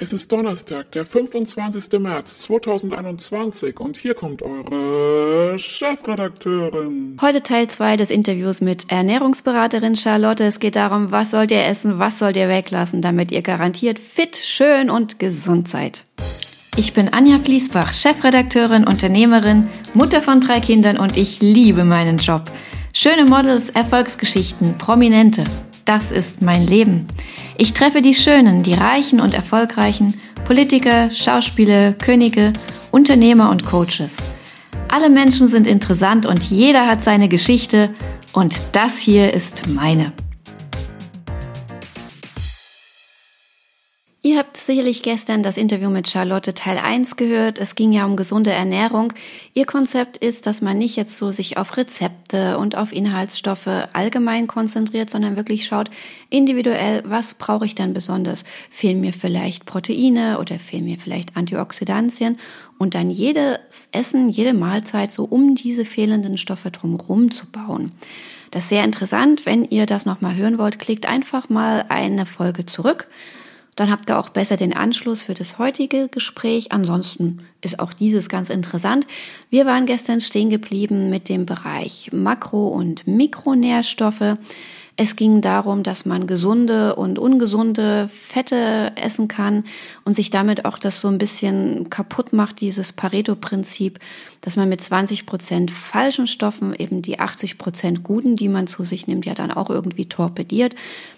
Es ist Donnerstag, der 25. März 2021 und hier kommt eure Chefredakteurin. Heute Teil 2 des Interviews mit Ernährungsberaterin Charlotte. Es geht darum, was sollt ihr essen, was sollt ihr weglassen, damit ihr garantiert fit, schön und gesund seid. Ich bin Anja Fließbach, Chefredakteurin, Unternehmerin, Mutter von drei Kindern und ich liebe meinen Job. Schöne Models, Erfolgsgeschichten, Prominente. Das ist mein Leben. Ich treffe die Schönen, die Reichen und Erfolgreichen, Politiker, Schauspieler, Könige, Unternehmer und Coaches. Alle Menschen sind interessant und jeder hat seine Geschichte und das hier ist meine. Sicherlich gestern das Interview mit Charlotte Teil 1 gehört. Es ging ja um gesunde Ernährung. Ihr Konzept ist, dass man nicht jetzt so sich auf Rezepte und auf Inhaltsstoffe allgemein konzentriert, sondern wirklich schaut individuell, was brauche ich denn besonders? Fehlen mir vielleicht Proteine oder fehlen mir vielleicht Antioxidantien? Und dann jedes Essen, jede Mahlzeit so um diese fehlenden Stoffe drumherum zu bauen. Das ist sehr interessant. Wenn ihr das nochmal hören wollt, klickt einfach mal eine Folge zurück. Dann habt ihr auch besser den Anschluss für das heutige Gespräch. Ansonsten ist auch dieses ganz interessant. Wir waren gestern stehen geblieben mit dem Bereich Makro- und Mikronährstoffe. Es ging darum, dass man gesunde und ungesunde Fette essen kann und sich damit auch das so ein bisschen kaputt macht, dieses Pareto-Prinzip, dass man mit 20 Prozent falschen Stoffen eben die 80 Prozent guten, die man zu sich nimmt, ja dann auch irgendwie torpediert.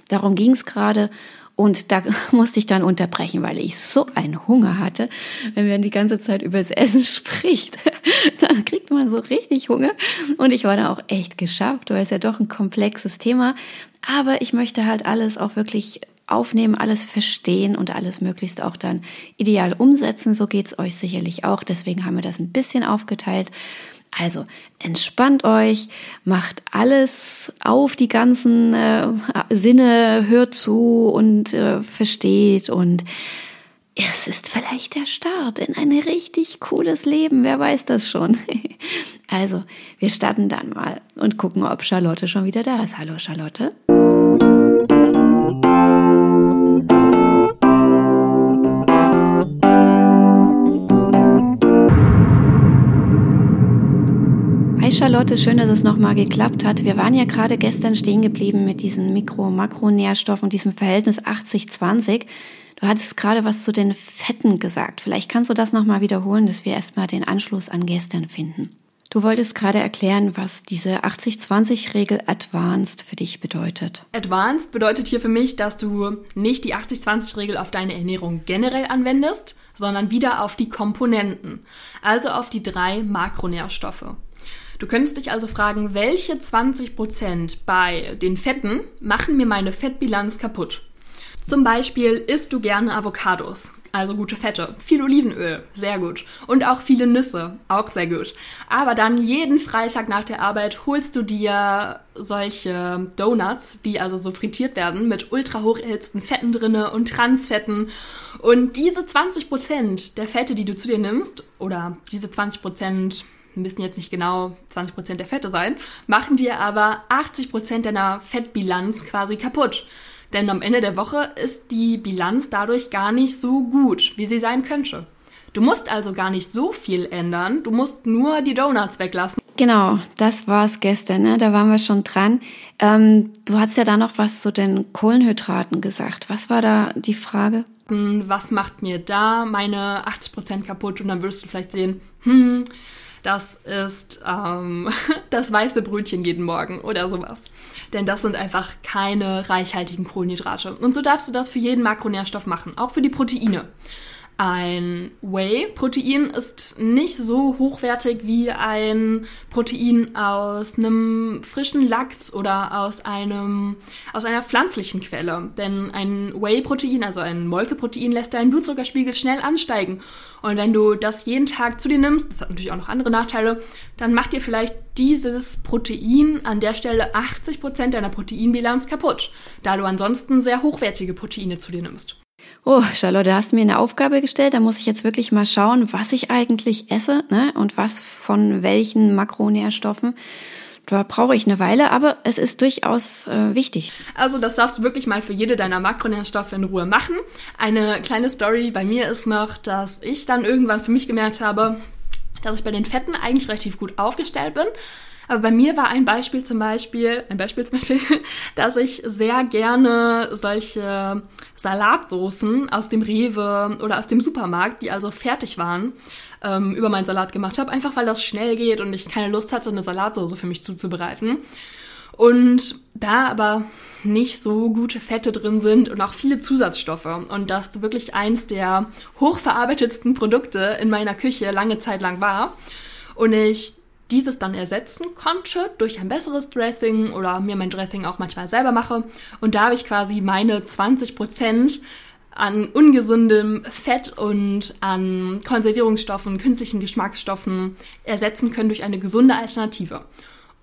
Darum ging es gerade. Und da musste ich dann unterbrechen, weil ich so einen Hunger hatte. Wenn man die ganze Zeit über das Essen spricht, dann kriegt man so richtig Hunger. Und ich war da auch echt geschafft, weil es ja doch ein komplexes Thema. Aber ich möchte halt alles auch wirklich aufnehmen, alles verstehen und alles möglichst auch dann ideal umsetzen. So geht's euch sicherlich auch. Deswegen haben wir das ein bisschen aufgeteilt. Also entspannt euch, macht alles auf die ganzen äh, Sinne, hört zu und äh, versteht und es ist vielleicht der Start in ein richtig cooles Leben, wer weiß das schon. also, wir starten dann mal und gucken, ob Charlotte schon wieder da ist. Hallo Charlotte. Charlotte, schön, dass es nochmal geklappt hat. Wir waren ja gerade gestern stehen geblieben mit diesen Mikro-Makronährstoffen, diesem Verhältnis 80-20. Du hattest gerade was zu den Fetten gesagt. Vielleicht kannst du das nochmal wiederholen, dass wir erstmal den Anschluss an gestern finden. Du wolltest gerade erklären, was diese 80-20-Regel Advanced für dich bedeutet. Advanced bedeutet hier für mich, dass du nicht die 80-20-Regel auf deine Ernährung generell anwendest, sondern wieder auf die Komponenten, also auf die drei Makronährstoffe. Du könntest dich also fragen, welche 20% bei den Fetten machen mir meine Fettbilanz kaputt? Zum Beispiel isst du gerne Avocados, also gute Fette, viel Olivenöl, sehr gut. Und auch viele Nüsse, auch sehr gut. Aber dann jeden Freitag nach der Arbeit holst du dir solche Donuts, die also so frittiert werden, mit ultra hoch erhitzten Fetten drinne und Transfetten. Und diese 20% der Fette, die du zu dir nimmst, oder diese 20% müssen jetzt nicht genau 20% der Fette sein, machen dir aber 80% deiner Fettbilanz quasi kaputt. Denn am Ende der Woche ist die Bilanz dadurch gar nicht so gut, wie sie sein könnte. Du musst also gar nicht so viel ändern, du musst nur die Donuts weglassen. Genau, das war es gestern, ne? da waren wir schon dran. Ähm, du hast ja da noch was zu den Kohlenhydraten gesagt. Was war da die Frage? Was macht mir da meine 80% kaputt? Und dann wirst du vielleicht sehen, hm, das ist ähm, das weiße Brötchen jeden Morgen oder sowas. Denn das sind einfach keine reichhaltigen Kohlenhydrate. Und so darfst du das für jeden Makronährstoff machen, auch für die Proteine. Ein Whey-Protein ist nicht so hochwertig wie ein Protein aus einem frischen Lachs oder aus, einem, aus einer pflanzlichen Quelle. Denn ein Whey-Protein, also ein Molkeprotein, lässt deinen Blutzuckerspiegel schnell ansteigen. Und wenn du das jeden Tag zu dir nimmst, das hat natürlich auch noch andere Nachteile, dann macht dir vielleicht dieses Protein an der Stelle 80% deiner Proteinbilanz kaputt, da du ansonsten sehr hochwertige Proteine zu dir nimmst. Oh, Charlotte, hast du mir eine Aufgabe gestellt. Da muss ich jetzt wirklich mal schauen, was ich eigentlich esse ne? und was von welchen Makronährstoffen. Da brauche ich eine Weile, aber es ist durchaus äh, wichtig. Also das darfst du wirklich mal für jede deiner Makronährstoffe in Ruhe machen. Eine kleine Story bei mir ist noch, dass ich dann irgendwann für mich gemerkt habe, dass ich bei den Fetten eigentlich relativ gut aufgestellt bin. Aber bei mir war ein Beispiel zum Beispiel, ein Beispiel zum Beispiel, dass ich sehr gerne solche Salatsoßen aus dem Rewe oder aus dem Supermarkt, die also fertig waren, ähm, über meinen Salat gemacht habe, einfach weil das schnell geht und ich keine Lust hatte, eine Salatsoße für mich zuzubereiten. Und da aber nicht so gute Fette drin sind und auch viele Zusatzstoffe und das wirklich eins der hochverarbeitetsten Produkte in meiner Küche lange Zeit lang war und ich dieses dann ersetzen konnte durch ein besseres Dressing oder mir mein Dressing auch manchmal selber mache und da habe ich quasi meine 20 Prozent an ungesundem Fett und an Konservierungsstoffen, künstlichen Geschmacksstoffen ersetzen können durch eine gesunde Alternative.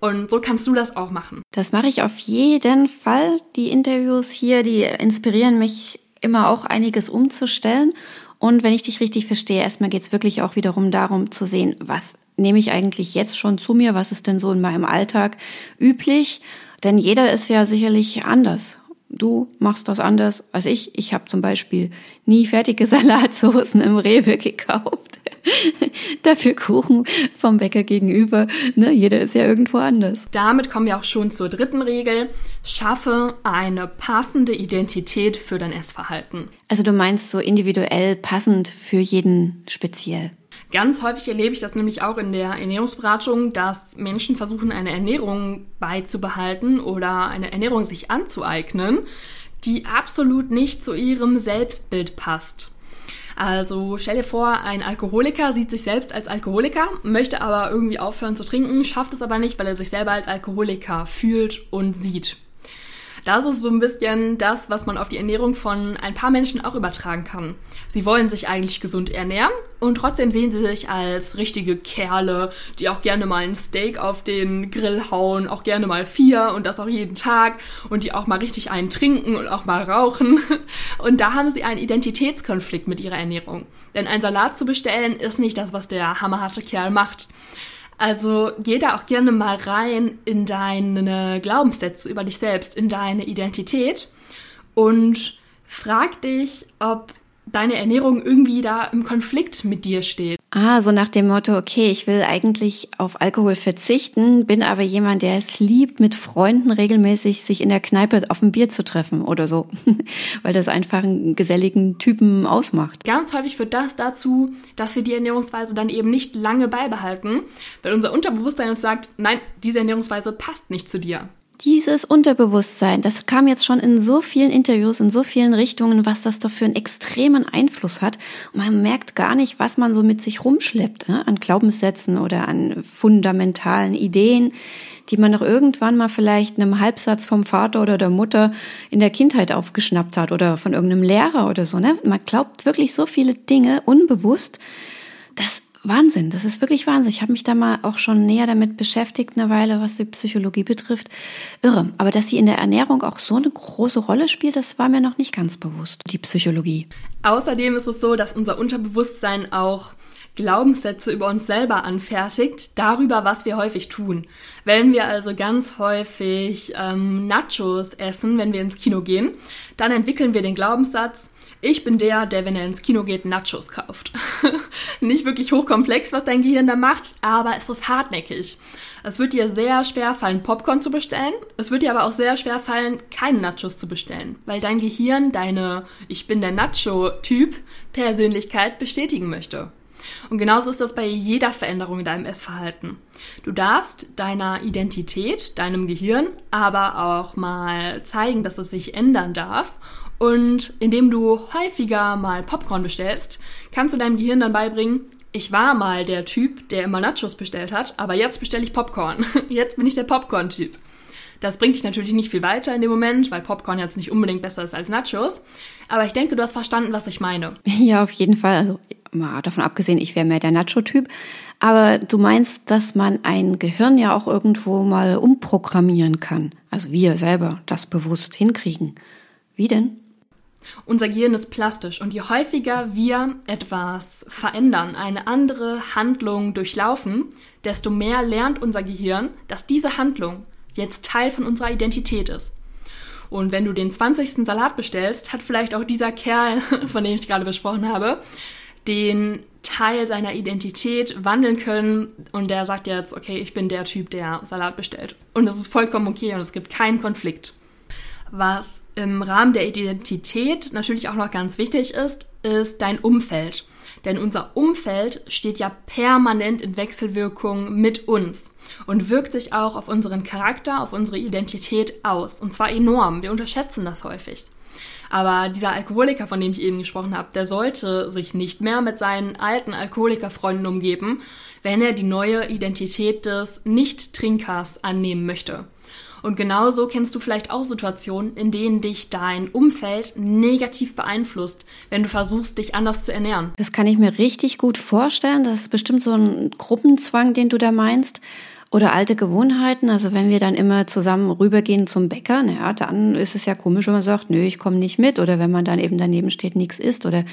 Und so kannst du das auch machen. Das mache ich auf jeden Fall. Die Interviews hier, die inspirieren mich immer auch einiges umzustellen. Und wenn ich dich richtig verstehe, erstmal geht es wirklich auch wiederum darum zu sehen, was nehme ich eigentlich jetzt schon zu mir, was ist denn so in meinem Alltag üblich. Denn jeder ist ja sicherlich anders du machst das anders als ich. Ich habe zum Beispiel nie fertige Salatsoßen im Rewe gekauft. Dafür Kuchen vom Bäcker gegenüber. Ne, jeder ist ja irgendwo anders. Damit kommen wir auch schon zur dritten Regel. Schaffe eine passende Identität für dein Essverhalten. Also du meinst so individuell passend für jeden speziell. Ganz häufig erlebe ich das nämlich auch in der Ernährungsberatung, dass Menschen versuchen, eine Ernährung beizubehalten oder eine Ernährung sich anzueignen, die absolut nicht zu ihrem Selbstbild passt. Also stell dir vor, ein Alkoholiker sieht sich selbst als Alkoholiker, möchte aber irgendwie aufhören zu trinken, schafft es aber nicht, weil er sich selber als Alkoholiker fühlt und sieht. Das ist so ein bisschen das, was man auf die Ernährung von ein paar Menschen auch übertragen kann. Sie wollen sich eigentlich gesund ernähren und trotzdem sehen sie sich als richtige Kerle, die auch gerne mal ein Steak auf den Grill hauen, auch gerne mal vier und das auch jeden Tag und die auch mal richtig einen trinken und auch mal rauchen. Und da haben sie einen Identitätskonflikt mit ihrer Ernährung. Denn ein Salat zu bestellen ist nicht das, was der hammerharte Kerl macht. Also geh da auch gerne mal rein in deine Glaubenssätze über dich selbst, in deine Identität und frag dich, ob deine Ernährung irgendwie da im Konflikt mit dir steht. Ah, so nach dem Motto, okay, ich will eigentlich auf Alkohol verzichten, bin aber jemand, der es liebt, mit Freunden regelmäßig sich in der Kneipe auf ein Bier zu treffen oder so, weil das einfach einen geselligen Typen ausmacht. Ganz häufig führt das dazu, dass wir die Ernährungsweise dann eben nicht lange beibehalten, weil unser Unterbewusstsein uns sagt, nein, diese Ernährungsweise passt nicht zu dir dieses Unterbewusstsein, das kam jetzt schon in so vielen Interviews, in so vielen Richtungen, was das doch für einen extremen Einfluss hat. Und man merkt gar nicht, was man so mit sich rumschleppt, ne? an Glaubenssätzen oder an fundamentalen Ideen, die man noch irgendwann mal vielleicht einem Halbsatz vom Vater oder der Mutter in der Kindheit aufgeschnappt hat oder von irgendeinem Lehrer oder so. Ne? Man glaubt wirklich so viele Dinge unbewusst. Wahnsinn, das ist wirklich Wahnsinn. Ich habe mich da mal auch schon näher damit beschäftigt, eine Weile, was die Psychologie betrifft. Irre. Aber dass sie in der Ernährung auch so eine große Rolle spielt, das war mir noch nicht ganz bewusst, die Psychologie. Außerdem ist es so, dass unser Unterbewusstsein auch Glaubenssätze über uns selber anfertigt, darüber, was wir häufig tun. Wenn wir also ganz häufig ähm, Nachos essen, wenn wir ins Kino gehen, dann entwickeln wir den Glaubenssatz, ich bin der, der, wenn er ins Kino geht, Nachos kauft. Nicht wirklich hochkomplex, was dein Gehirn da macht, aber es ist hartnäckig. Es wird dir sehr schwer fallen, Popcorn zu bestellen. Es wird dir aber auch sehr schwer fallen, keine Nachos zu bestellen, weil dein Gehirn deine Ich bin der Nacho-Typ Persönlichkeit bestätigen möchte. Und genauso ist das bei jeder Veränderung in deinem Essverhalten. Du darfst deiner Identität, deinem Gehirn, aber auch mal zeigen, dass es sich ändern darf. Und indem du häufiger mal Popcorn bestellst, kannst du deinem Gehirn dann beibringen, ich war mal der Typ, der immer Nachos bestellt hat, aber jetzt bestelle ich Popcorn. Jetzt bin ich der Popcorn-Typ. Das bringt dich natürlich nicht viel weiter in dem Moment, weil Popcorn jetzt nicht unbedingt besser ist als Nachos. Aber ich denke, du hast verstanden, was ich meine. Ja, auf jeden Fall. Also mal davon abgesehen, ich wäre mehr der Nacho-Typ. Aber du meinst, dass man ein Gehirn ja auch irgendwo mal umprogrammieren kann. Also wir selber das bewusst hinkriegen. Wie denn? Unser Gehirn ist plastisch und je häufiger wir etwas verändern, eine andere Handlung durchlaufen, desto mehr lernt unser Gehirn, dass diese Handlung jetzt Teil von unserer Identität ist. Und wenn du den 20. Salat bestellst, hat vielleicht auch dieser Kerl, von dem ich gerade besprochen habe, den Teil seiner Identität wandeln können und der sagt jetzt, okay, ich bin der Typ, der Salat bestellt. Und das ist vollkommen okay und es gibt keinen Konflikt. Was im Rahmen der Identität natürlich auch noch ganz wichtig ist, ist dein Umfeld. Denn unser Umfeld steht ja permanent in Wechselwirkung mit uns und wirkt sich auch auf unseren Charakter, auf unsere Identität aus. Und zwar enorm. Wir unterschätzen das häufig. Aber dieser Alkoholiker, von dem ich eben gesprochen habe, der sollte sich nicht mehr mit seinen alten Alkoholikerfreunden umgeben, wenn er die neue Identität des Nicht-Trinkers annehmen möchte. Und genauso kennst du vielleicht auch Situationen, in denen dich dein Umfeld negativ beeinflusst, wenn du versuchst, dich anders zu ernähren. Das kann ich mir richtig gut vorstellen. Das ist bestimmt so ein Gruppenzwang, den du da meinst. Oder alte Gewohnheiten, also wenn wir dann immer zusammen rübergehen zum Bäcker, naja, dann ist es ja komisch, wenn man sagt, nö, ich komme nicht mit. Oder wenn man dann eben daneben steht, nichts isst. Oder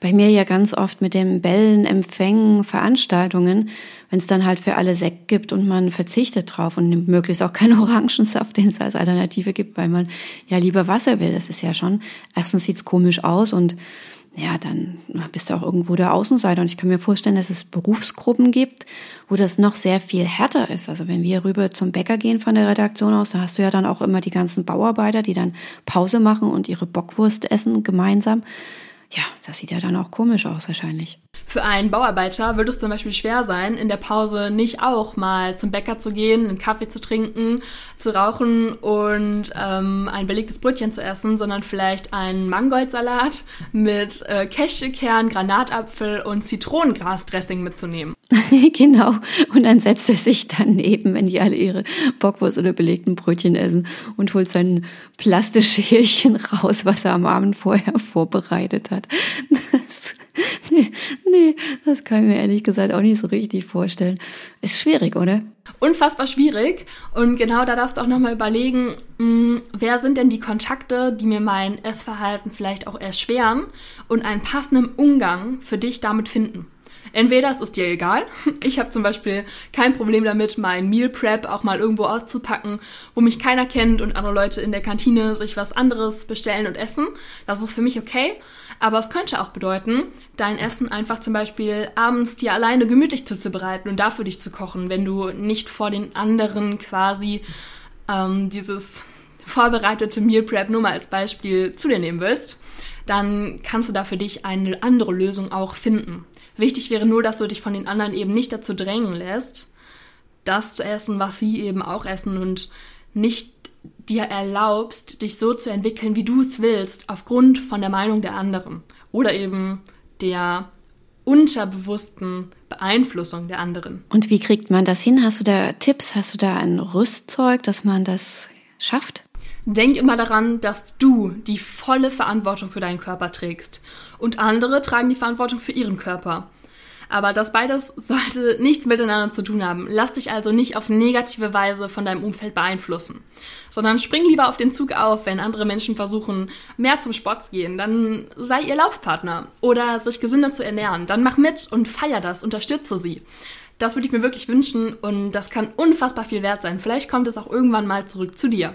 bei mir ja ganz oft mit dem Bellen, Empfängen, Veranstaltungen, wenn es dann halt für alle Sekt gibt und man verzichtet drauf und nimmt möglichst auch keinen Orangensaft, den es als Alternative gibt, weil man ja lieber Wasser will. Das ist ja schon, erstens sieht's komisch aus und ja, dann bist du auch irgendwo der Außenseiter. Und ich kann mir vorstellen, dass es Berufsgruppen gibt, wo das noch sehr viel härter ist. Also wenn wir rüber zum Bäcker gehen von der Redaktion aus, da hast du ja dann auch immer die ganzen Bauarbeiter, die dann Pause machen und ihre Bockwurst essen gemeinsam. Ja, das sieht ja dann auch komisch aus wahrscheinlich. Für einen Bauarbeiter würde es zum Beispiel schwer sein, in der Pause nicht auch mal zum Bäcker zu gehen, einen Kaffee zu trinken, zu rauchen und ähm, ein belegtes Brötchen zu essen, sondern vielleicht einen Mangoldsalat mit äh, Cashewkern, Granatapfel und Zitronengrasdressing mitzunehmen. genau. Und dann setzt er sich daneben, wenn die alle ihre Bockwurst oder belegten Brötchen essen und holt sein Plastikschälchen raus, was er am Abend vorher vorbereitet hat. Nee, das kann ich mir ehrlich gesagt auch nicht so richtig vorstellen. Ist schwierig, oder? Unfassbar schwierig. Und genau da darfst du auch nochmal überlegen, mh, hm, wer sind denn die Kontakte, die mir mein Essverhalten vielleicht auch erschweren und einen passenden Umgang für dich damit finden. Entweder es ist dir egal. Ich habe zum Beispiel kein Problem damit, mein Meal Prep auch mal irgendwo auszupacken, wo mich keiner kennt und andere Leute in der Kantine sich was anderes bestellen und essen. Das ist für mich okay. Aber es könnte auch bedeuten, dein Essen einfach zum Beispiel abends dir alleine gemütlich zuzubereiten und dafür dich zu kochen, wenn du nicht vor den anderen quasi ähm, dieses vorbereitete Meal Prep nur mal als Beispiel zu dir nehmen willst, dann kannst du da für dich eine andere Lösung auch finden. Wichtig wäre nur, dass du dich von den anderen eben nicht dazu drängen lässt, das zu essen, was sie eben auch essen und nicht dir erlaubst, dich so zu entwickeln, wie du es willst, aufgrund von der Meinung der anderen oder eben der unterbewussten Beeinflussung der anderen. Und wie kriegt man das hin? Hast du da Tipps? Hast du da ein Rüstzeug, dass man das schafft? Denk immer daran, dass du die volle Verantwortung für deinen Körper trägst und andere tragen die Verantwortung für ihren Körper. Aber das beides sollte nichts miteinander zu tun haben. Lass dich also nicht auf negative Weise von deinem Umfeld beeinflussen, sondern spring lieber auf den Zug auf, wenn andere Menschen versuchen, mehr zum Sport zu gehen. Dann sei ihr Laufpartner oder sich gesünder zu ernähren. Dann mach mit und feier das, unterstütze sie. Das würde ich mir wirklich wünschen und das kann unfassbar viel wert sein. Vielleicht kommt es auch irgendwann mal zurück zu dir.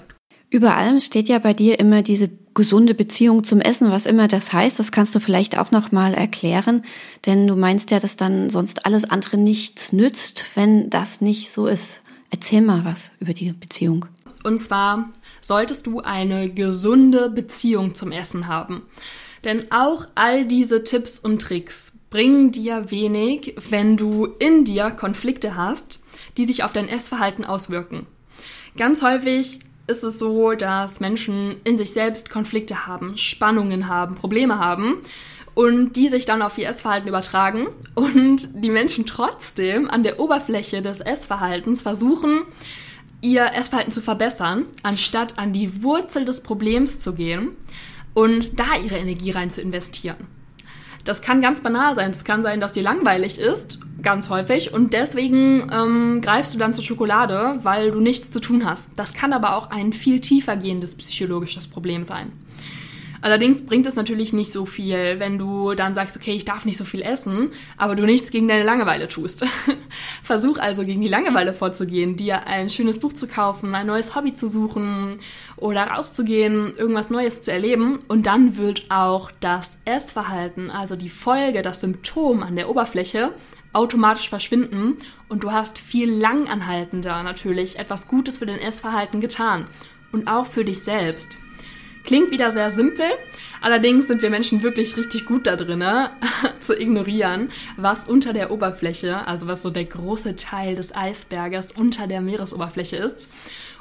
Über allem steht ja bei dir immer diese gesunde Beziehung zum Essen, was immer das heißt. Das kannst du vielleicht auch noch mal erklären, denn du meinst ja, dass dann sonst alles andere nichts nützt, wenn das nicht so ist. Erzähl mal was über die Beziehung. Und zwar solltest du eine gesunde Beziehung zum Essen haben. Denn auch all diese Tipps und Tricks bringen dir wenig, wenn du in dir Konflikte hast, die sich auf dein Essverhalten auswirken. Ganz häufig ist es so, dass Menschen in sich selbst Konflikte haben, Spannungen haben, Probleme haben und die sich dann auf ihr Essverhalten übertragen und die Menschen trotzdem an der Oberfläche des Essverhaltens versuchen, ihr Essverhalten zu verbessern, anstatt an die Wurzel des Problems zu gehen und da ihre Energie rein zu investieren. Das kann ganz banal sein. Es kann sein, dass dir langweilig ist, ganz häufig, und deswegen ähm, greifst du dann zur Schokolade, weil du nichts zu tun hast. Das kann aber auch ein viel tiefer gehendes psychologisches Problem sein. Allerdings bringt es natürlich nicht so viel, wenn du dann sagst, okay, ich darf nicht so viel essen, aber du nichts gegen deine Langeweile tust. Versuch also gegen die Langeweile vorzugehen, dir ein schönes Buch zu kaufen, ein neues Hobby zu suchen oder rauszugehen, irgendwas Neues zu erleben und dann wird auch das Essverhalten, also die Folge, das Symptom an der Oberfläche automatisch verschwinden und du hast viel langanhaltender natürlich etwas Gutes für dein Essverhalten getan und auch für dich selbst. Klingt wieder sehr simpel, allerdings sind wir Menschen wirklich richtig gut da drin, zu ignorieren, was unter der Oberfläche, also was so der große Teil des Eisberges unter der Meeresoberfläche ist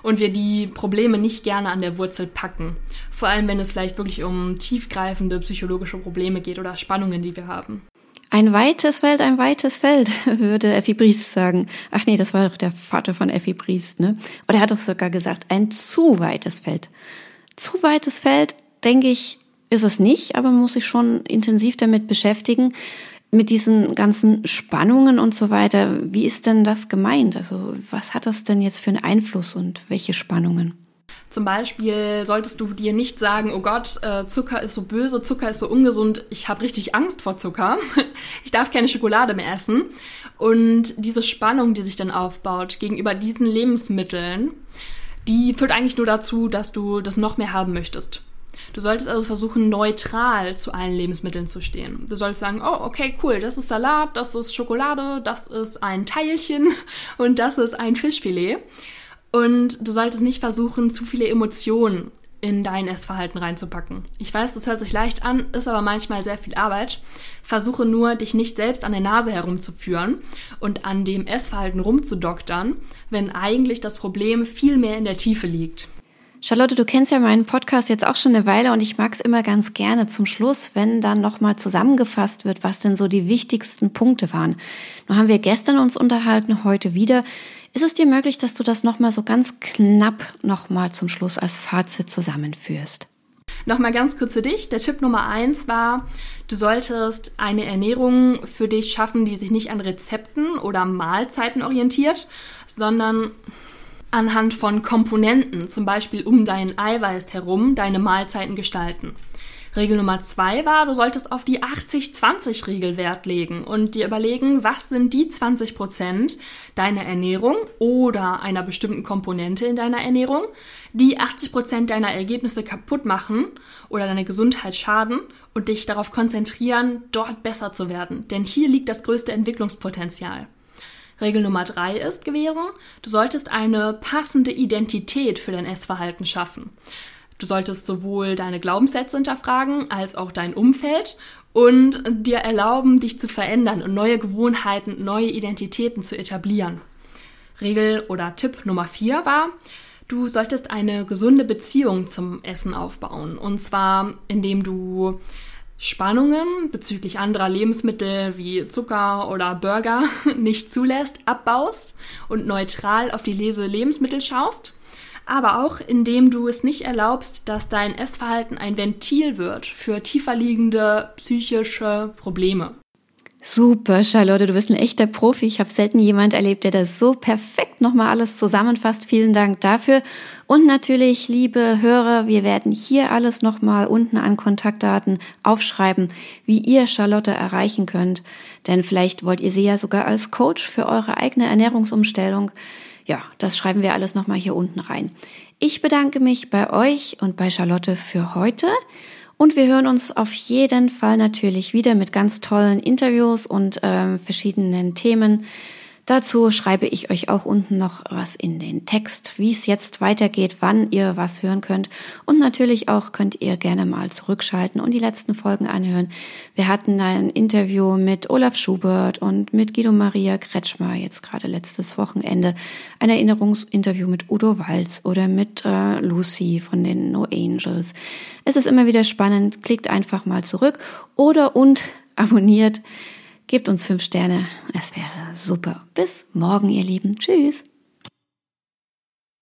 und wir die Probleme nicht gerne an der Wurzel packen. Vor allem, wenn es vielleicht wirklich um tiefgreifende psychologische Probleme geht oder Spannungen, die wir haben. Ein weites Feld, ein weites Feld, würde Effi Briest sagen. Ach nee, das war doch der Vater von Effi Briest, ne? Oder er hat doch sogar gesagt, ein zu weites Feld zu weites Feld, denke ich, ist es nicht, aber man muss sich schon intensiv damit beschäftigen, mit diesen ganzen Spannungen und so weiter. Wie ist denn das gemeint? Also was hat das denn jetzt für einen Einfluss und welche Spannungen? Zum Beispiel solltest du dir nicht sagen, oh Gott, äh, Zucker ist so böse, Zucker ist so ungesund, ich habe richtig Angst vor Zucker, ich darf keine Schokolade mehr essen. Und diese Spannung, die sich dann aufbaut gegenüber diesen Lebensmitteln, die führt eigentlich nur dazu, dass du das noch mehr haben möchtest. Du solltest also versuchen, neutral zu allen Lebensmitteln zu stehen. Du solltest sagen, oh, okay, cool, das ist Salat, das ist Schokolade, das ist ein Teilchen und das ist ein Fischfilet. Und du solltest nicht versuchen, zu viele Emotionen in dein Essverhalten reinzupacken. Ich weiß, das hört sich leicht an, ist aber manchmal sehr viel Arbeit. Versuche nur, dich nicht selbst an der Nase herumzuführen und an dem Essverhalten rumzudoktern, wenn eigentlich das Problem viel mehr in der Tiefe liegt. Charlotte, du kennst ja meinen Podcast jetzt auch schon eine Weile und ich mag es immer ganz gerne zum Schluss, wenn dann nochmal zusammengefasst wird, was denn so die wichtigsten Punkte waren. Nun haben wir gestern uns unterhalten, heute wieder. Ist es dir möglich, dass du das nochmal so ganz knapp nochmal zum Schluss als Fazit zusammenführst? Nochmal ganz kurz für dich. Der Tipp Nummer eins war, du solltest eine Ernährung für dich schaffen, die sich nicht an Rezepten oder Mahlzeiten orientiert, sondern anhand von Komponenten, zum Beispiel um dein Eiweiß herum, deine Mahlzeiten gestalten. Regel Nummer zwei war, du solltest auf die 80-20-Regel Wert legen und dir überlegen, was sind die 20 Prozent deiner Ernährung oder einer bestimmten Komponente in deiner Ernährung, die 80 Prozent deiner Ergebnisse kaputt machen oder deine Gesundheit schaden und dich darauf konzentrieren, dort besser zu werden. Denn hier liegt das größte Entwicklungspotenzial. Regel Nummer drei ist gewesen, du solltest eine passende Identität für dein Essverhalten schaffen. Du solltest sowohl deine Glaubenssätze hinterfragen als auch dein Umfeld und dir erlauben, dich zu verändern und neue Gewohnheiten, neue Identitäten zu etablieren. Regel oder Tipp Nummer vier war, du solltest eine gesunde Beziehung zum Essen aufbauen. Und zwar, indem du Spannungen bezüglich anderer Lebensmittel wie Zucker oder Burger nicht zulässt, abbaust und neutral auf die Lese Lebensmittel schaust aber auch indem du es nicht erlaubst, dass dein Essverhalten ein Ventil wird für tiefer liegende psychische Probleme. Super, Charlotte, du bist ein echter Profi. Ich habe selten jemand erlebt, der das so perfekt nochmal alles zusammenfasst. Vielen Dank dafür. Und natürlich, liebe Hörer, wir werden hier alles nochmal unten an Kontaktdaten aufschreiben, wie ihr Charlotte erreichen könnt. Denn vielleicht wollt ihr sie ja sogar als Coach für eure eigene Ernährungsumstellung ja, das schreiben wir alles nochmal hier unten rein. Ich bedanke mich bei euch und bei Charlotte für heute. Und wir hören uns auf jeden Fall natürlich wieder mit ganz tollen Interviews und äh, verschiedenen Themen. Dazu schreibe ich euch auch unten noch was in den Text, wie es jetzt weitergeht, wann ihr was hören könnt. Und natürlich auch könnt ihr gerne mal zurückschalten und die letzten Folgen anhören. Wir hatten ein Interview mit Olaf Schubert und mit Guido Maria Kretschmer, jetzt gerade letztes Wochenende. Ein Erinnerungsinterview mit Udo Walz oder mit äh, Lucy von den No Angels. Es ist immer wieder spannend. Klickt einfach mal zurück oder und abonniert Gebt uns fünf Sterne. Es wäre super. Bis morgen, ihr Lieben. Tschüss.